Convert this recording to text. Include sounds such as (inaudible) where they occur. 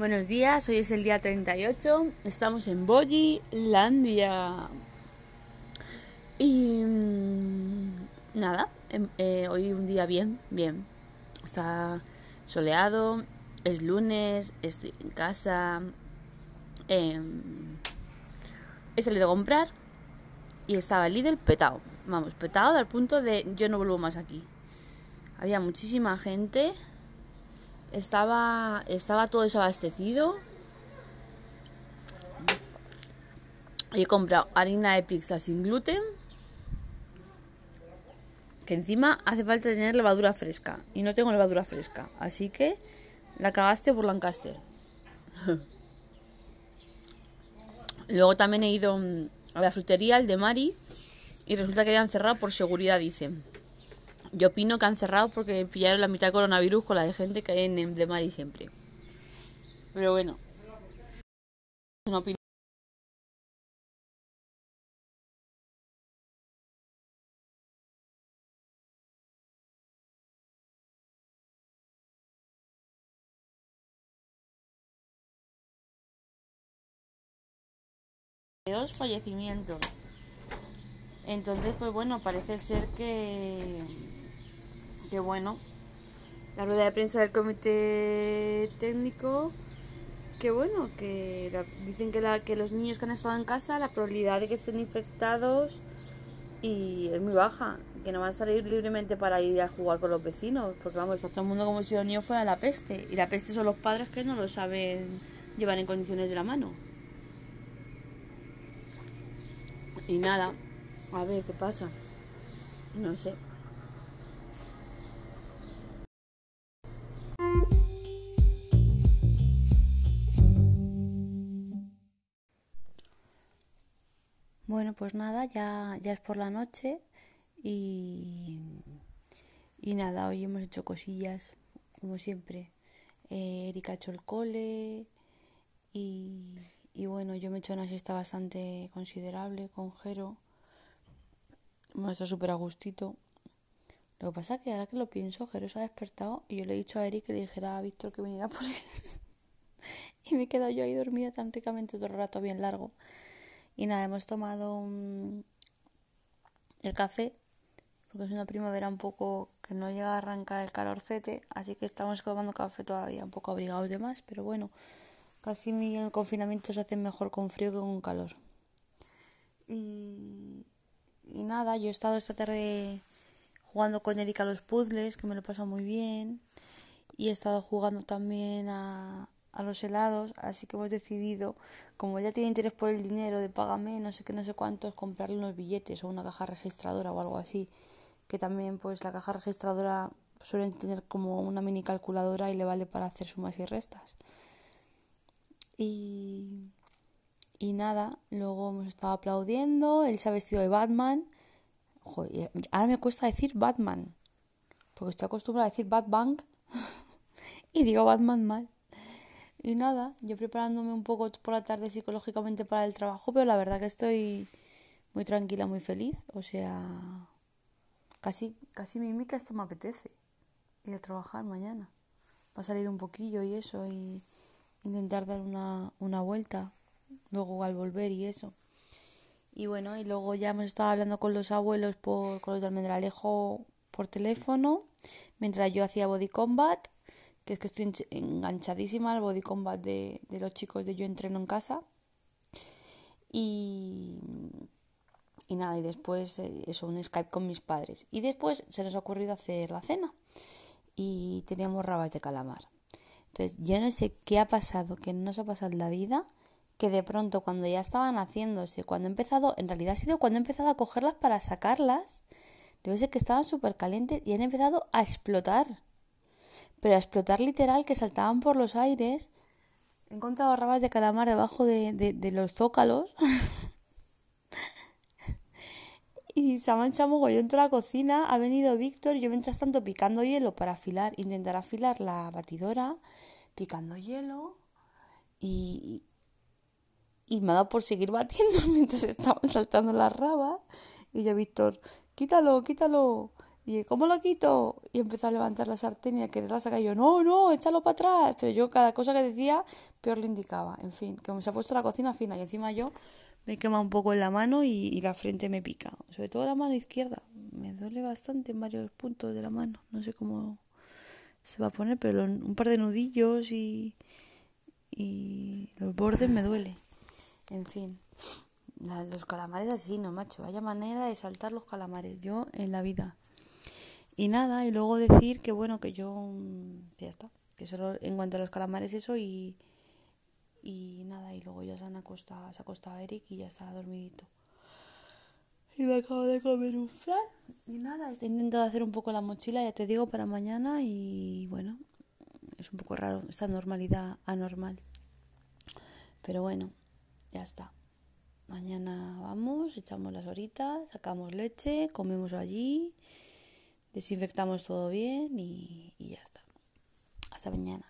Buenos días, hoy es el día 38, estamos en Landia Y mm, nada, em, eh, hoy un día bien, bien. Está soleado, es lunes, estoy en casa. Em, he salido a comprar y estaba el Lidl petado. Vamos, petado al punto de yo no vuelvo más aquí. Había muchísima gente estaba, estaba todo desabastecido. He comprado harina de pizza sin gluten. Que encima hace falta tener levadura fresca. Y no tengo levadura fresca. Así que la cagaste por Lancaster. (laughs) Luego también he ido mm, a la frutería, el de Mari. Y resulta que habían cerrado por seguridad, dicen. Yo opino que han cerrado porque pillaron la mitad de coronavirus con la de gente que hay en el de Mari siempre. Pero bueno. Una opinión. dos fallecimientos. Entonces, pues bueno, parece ser que que bueno, la rueda de prensa del comité técnico, que bueno, que dicen que, los niños que han estado en casa, la probabilidad de que estén infectados y es muy baja, que no van a salir libremente para ir a jugar con los vecinos, porque vamos, está todo el mundo como si los niños fueran la peste, y la peste son los padres que no lo saben llevar en condiciones de la mano. Y nada, a ver qué pasa, no sé. Bueno, pues nada, ya, ya es por la noche y, y nada, hoy hemos hecho cosillas, como siempre. Eh, Erika ha hecho el cole y, y bueno, yo me he hecho una siesta bastante considerable con Jero. Hemos estado súper a gustito. Lo que pasa es que ahora que lo pienso, Jero se ha despertado y yo le he dicho a Eric que le dijera a Víctor que viniera por él. (laughs) y me he quedado yo ahí dormida tan ricamente todo el rato bien largo. Y nada, hemos tomado el café, porque es una primavera un poco que no llega a arrancar el calorcete, así que estamos tomando café todavía, un poco abrigados de más, pero bueno, casi el confinamiento se hace mejor con frío que con calor. Y, y nada, yo he estado esta tarde jugando con Erika a los puzzles, que me lo he pasado muy bien. Y he estado jugando también a, a los helados, así que hemos decidido, como ella tiene interés por el dinero de págame, no sé qué, no sé cuántos, comprarle unos billetes o una caja registradora o algo así, que también pues la caja registradora suele tener como una mini calculadora y le vale para hacer sumas y restas. Y, y nada, luego hemos estado aplaudiendo, él se ha vestido de Batman, ahora me cuesta decir Batman, porque estoy acostumbrada a decir Batman (laughs) y digo Batman mal. Y nada, yo preparándome un poco por la tarde psicológicamente para el trabajo, pero la verdad que estoy muy tranquila, muy feliz. O sea, casi, casi mi mica esto me apetece ir a trabajar mañana. Va a salir un poquillo y eso, y intentar dar una, una vuelta, luego al volver y eso. Y bueno, y luego ya hemos estado hablando con los abuelos por, con los de Almendralejo por teléfono, mientras yo hacía body combat es que estoy enganchadísima al body combat de, los chicos de Yo Entreno en Casa. Y, y nada, y después eh, eso, un Skype con mis padres. Y después se nos ha ocurrido hacer la cena. Y teníamos rabas de calamar. Entonces, yo no sé qué ha pasado, que no se ha pasado en la vida, que de pronto cuando ya estaban haciéndose, cuando he empezado, en realidad ha sido cuando he empezado a cogerlas para sacarlas, debe ser que estaban súper calientes y han empezado a explotar pero a explotar literal que saltaban por los aires. He encontrado rabas de calamar debajo de, de, los zócalos. (laughs) y se ha manchado Yo entro a la cocina, ha venido Víctor y yo mientras tanto picando hielo para afilar, intentar afilar la batidora, picando hielo y, y me ha dado por seguir batiendo (laughs) mientras estaban saltando las rabas. Y yo, Víctor, quítalo, quítalo. Y ¿cómo lo quito? Y empezó a levantar la sartén y a quererla sacar. Y yo, no, no, échalo para atrás. Pero yo cada cosa que decía, peor le indicaba. En fin, que se ha puesto la cocina fina. Y encima yo me quema un poco en la mano y, la frente me pica. Sobre todo la mano izquierda. Me duele bastante en varios puntos de la mano. No sé cómo se va a poner, pero un par de nudillos y, y los bordes me duele. En fin, los calamares así, no, macho. Vaya manera de saltar los calamares. Yo en la vida. Y nada, y luego decir que bueno, que yo. Mm, ya está. Que solo en cuanto a los calamares, eso y y nada, y luego ya se han acostado, se ha acostado Eric y ya está dormidito. Y me acabo de comer un flan. Y nada, estoy intentando hacer un poco la mochila, ya te digo, para mañana. Y bueno, es un poco raro esta normalidad anormal. Pero bueno, ya está. Mañana vamos, echamos las horitas, sacamos leche, comemos allí, desinfectamos todo bien y, ya está. Hasta mañana.